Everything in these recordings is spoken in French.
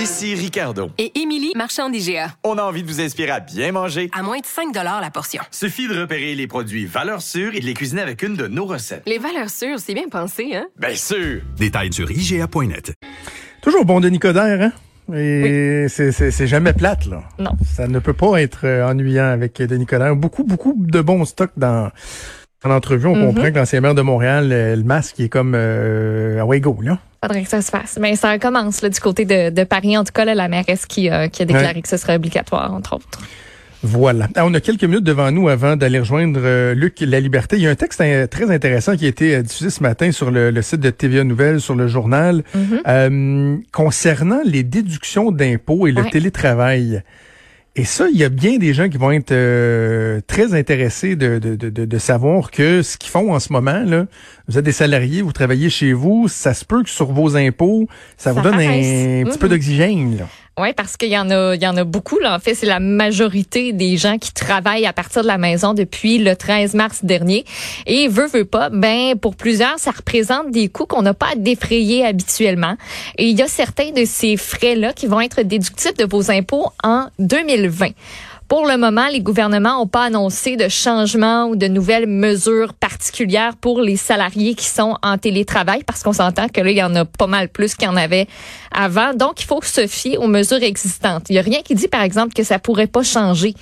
Ici Ricardo. Et Émilie, marchand d'IGA. On a envie de vous inspirer à bien manger. À moins de 5 la portion. Suffit de repérer les produits valeurs sûres et de les cuisiner avec une de nos recettes. Les valeurs sûres, c'est bien pensé, hein? Bien sûr! Détails sur IGA.net. Toujours bon de Nicodère, hein? Et c'est- jamais plate, là. Non. Ça ne peut pas être euh, ennuyant avec Denis Coderre. Beaucoup, beaucoup de bons stocks dans, dans l'entrevue. On Mhm. comprend que l'ancien maire de Montréal, euh, le masque, il est comme euh, à Wego, là. Faudrait que ça se fasse. Mais ça commence là, du côté de, de Paris. En tout cas, là, la mairesse qui, euh, qui a déclaré Ouais. que ce serait obligatoire, entre autres. Voilà. Ah, on a quelques minutes devant nous avant d'aller rejoindre euh, Luc La Liberté. Il y a un texte très intéressant qui a été euh, diffusé ce matin sur le, le site de TVA Nouvelles, sur le journal, Mhm. euh, concernant les déductions d'impôts et le Ouais. télétravail. Et ça, il y a bien des gens qui vont être euh, très intéressés de, de, de, de- savoir que ce qu'ils font en ce moment, là, vous êtes des salariés, vous travaillez chez vous, ça se peut que sur vos impôts, ça, vous donne un, petit peu d'oxygène. Oui, parce qu'il y en a, il a beaucoup. Là. En fait, c'est la majorité des gens qui travaillent à partir de la maison depuis le 13 mars dernier. Et veut, veut pas, ben pour plusieurs, ça représente des coûts qu'on n'a pas à défrayer habituellement. Et il y a certains de ces frais-là qui vont être déductibles de vos impôts en 2020. Pour le moment, les gouvernements n'ont pas annoncé de changement ou de nouvelles mesures particulières pour les salariés qui sont en télétravail parce qu'on s'entend que là, il y en a pas mal plus qu'il y en avait avant. Donc, il faut se fier aux mesures existantes. Il n'y a rien qui dit, par exemple, que ça pourrait pas changer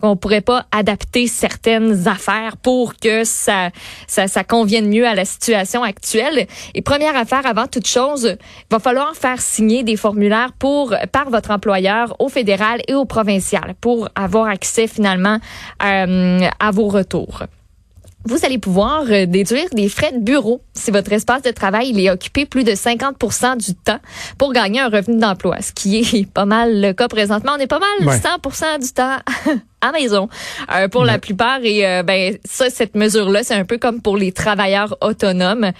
qu'on pourrait pas adapter certaines affaires pour que ça, ça, ça convienne mieux à la situation actuelle. Et première affaire, avant toute chose, il va falloir faire signer des formulaires pour par votre employeur au fédéral et au provincial pour avoir accès finalement euh, à vos retours vous allez pouvoir euh, déduire des frais de bureau si votre espace de travail il est occupé plus de 50 du temps pour gagner un revenu d'emploi, ce qui est pas mal le cas présentement. On est pas mal Ouais. 100 du temps à maison euh, pour la plupart et euh, ben ça cette mesure là c'est un peu comme pour les travailleurs autonomes.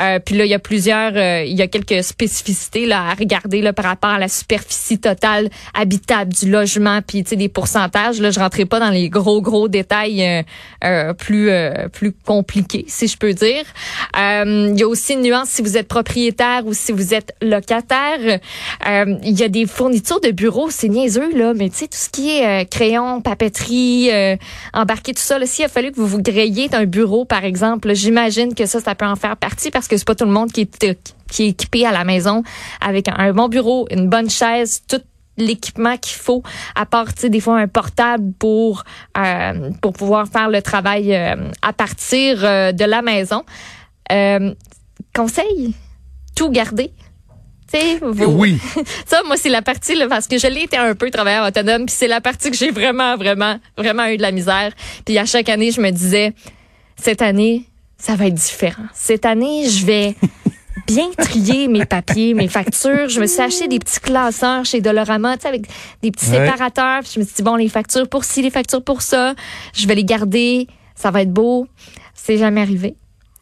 Euh, puis là il y a plusieurs euh, il y a quelques spécificités là à regarder là par rapport à la superficie totale habitable du logement puis tu sais des pourcentages là je rentrerai pas dans les gros gros détails euh, euh, plus euh, plus compliqués si je peux dire. Euh, il y a aussi une nuance si vous êtes propriétaire ou si vous êtes locataire. Euh, il y a des fournitures de bureaux, c'est niaiseux là, mais tu sais tout ce qui est euh, crayon, euh, embarquer tout ça. S'il a fallu que vous vous grayiez un bureau par exemple, j'imagine que ça ça peut en faire partie parce que c'est pas tout le monde qui est euh, qui est équipé à la maison avec un, bon bureau, une bonne chaise, tout l'équipement qu'il faut, à part, des fois un portable pour euh, pour pouvoir faire le travail à partir de la maison. Conseil, tout garder. Oui. ça, moi, c'est la partie, là, parce que je l'ai été un peu travailleur autonome, puis c'est la partie que j'ai vraiment, vraiment, vraiment eu de la misère. Puis à chaque année, je me disais, cette année, ça va être différent. Cette année, je vais bien trier mes papiers, mes factures. Je me suis acheté des petits classeurs chez Dolorama, tu sais, avec des petits Ouais. séparateurs. Puis je me suis dit, bon, les factures pour ci, les factures pour ça, je vais les garder. Ça va être beau. C'est jamais arrivé.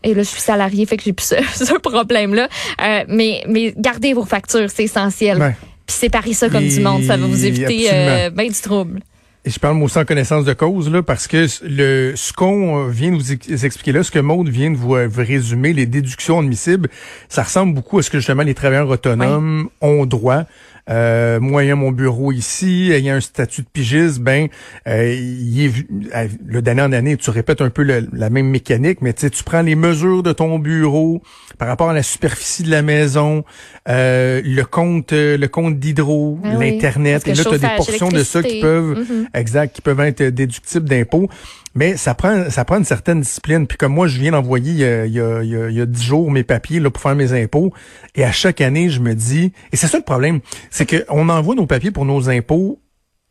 Et là, je suis salariée, fait que j'ai plus ce, ce problème-là. Euh, mais, mais gardez vos factures, c'est essentiel. Ouais. Puis séparez ça comme du monde, ça va vous éviter euh, ben du trouble. Et je parle moi aussi en connaissance de cause là parce que le ce qu'on vient de vous ex- expliquer là, ce que Maude vient de vous, euh, vous résumer, les déductions admissibles, ça ressemble beaucoup à ce que justement les travailleurs autonomes ont droit. Euh, moi, ayant mon bureau ici, ayant un statut de pigiste, ben, euh, il est, euh, le d'année en année, tu répètes un peu le- la même mécanique, mais tu prends les mesures de ton bureau par rapport à la superficie de la maison, euh, le compte, euh, le compte d'hydro, Ah oui, l'internet, et là, tu as des portions de ça qui peuvent Mhm. Exact, qui peuvent être déductibles d'impôts. Mais ça prend ça prend une certaine discipline. Puis comme moi, je viens d'envoyer euh, il y a, il y a, il y a 10 jours mes papiers là, pour faire mes impôts. Et à chaque année, je me dis, et c'est ça le problème, c'est que on envoie nos papiers pour nos impôts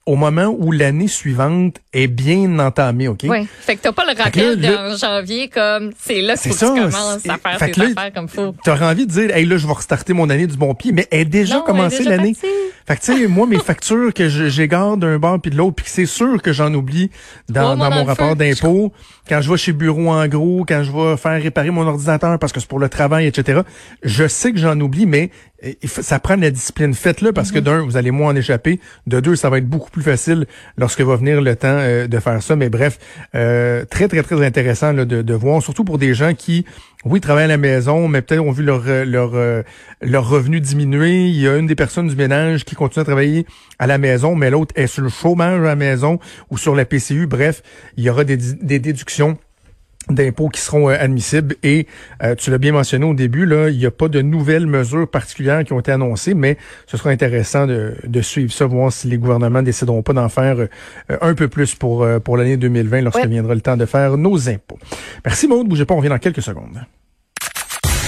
au moment où l'année suivante est bien entamée, OK? Oui. Fait que t'as pas le rappel en janvier comme c'est là que tu commences à faire tes affaires comme faut. T'aurais envie de dire, hey là, je vais restarter mon année du bon pied, mais elle est déjà Non, commencé elle est déjà l'année. Fait que tu sais, moi, mes factures que garde d'un bord puis de l'autre, puis que c'est sûr que j'en oublie dans, mon rapport d'impôt, quand je vais chez Bureau en gros, quand je vais faire réparer mon ordinateur parce que c'est pour le travail, etc. Je sais que j'en oublie, mais faut- ça prend de la discipline. Faites-le parce que Mhm. d'un, vous allez moins en échapper. De deux, ça va être beaucoup plus facile lorsque va venir le temps euh, de faire ça. Mais bref, euh, très, très, très intéressant là, de, de voir, surtout pour des gens qui oui, travaillent à la maison, mais peut-être ont vu leur, euh, leur, euh, leur revenu diminuer. Il y a une des personnes du ménage qui continue à travailler à la maison, mais l'autre est sur le chômage à la maison ou sur la PCU. Bref, il y aura des, des déductions d'impôts qui seront euh, admissibles. Et tu l'as bien mentionné au début, là, il n'y a pas de nouvelles mesures particulières qui ont été annoncées, mais ce sera intéressant de, de suivre ça, voir si les gouvernements décideront pas d'en faire un peu plus pour, pour l'année 2020 lorsque viendra le temps de faire nos impôts. Merci Maud, bougez pas, on revient dans quelques secondes.